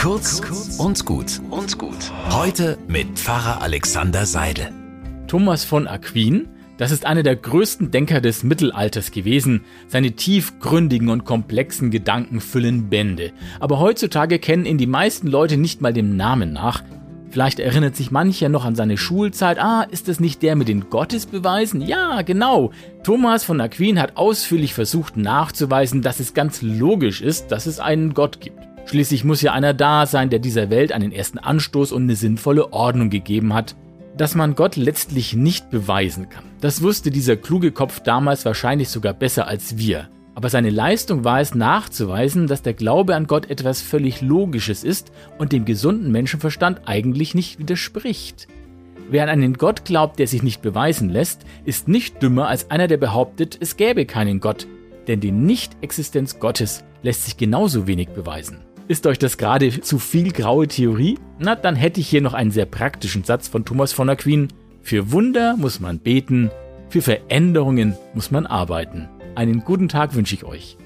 Kurz und gut und gut. Heute mit Pfarrer Alexander Seidel. Thomas von Aquin, das ist einer der größten Denker des Mittelalters gewesen. Seine tiefgründigen und komplexen Gedanken füllen Bände. Aber heutzutage kennen ihn die meisten Leute nicht mal dem Namen nach. Vielleicht erinnert sich mancher noch an seine Schulzeit. Ah, ist es nicht der mit den Gottesbeweisen? Ja, genau. Thomas von Aquin hat ausführlich versucht nachzuweisen, dass es ganz logisch ist, dass es einen Gott gibt. Schließlich muss ja einer da sein, der dieser Welt einen ersten Anstoß und eine sinnvolle Ordnung gegeben hat. Dass man Gott letztlich nicht beweisen kann, das wusste dieser kluge Kopf damals wahrscheinlich sogar besser als wir. Aber seine Leistung war es nachzuweisen, dass der Glaube an Gott etwas völlig Logisches ist und dem gesunden Menschenverstand eigentlich nicht widerspricht. Wer an einen Gott glaubt, der sich nicht beweisen lässt, ist nicht dümmer als einer, der behauptet, es gäbe keinen Gott. Denn die Nichtexistenz Gottes lässt sich genauso wenig beweisen. Ist euch das gerade zu viel graue Theorie? Na, dann hätte ich hier noch einen sehr praktischen Satz von Thomas von Aquin. Für Wunder muss man beten, für Veränderungen muss man arbeiten. Einen guten Tag wünsche ich euch.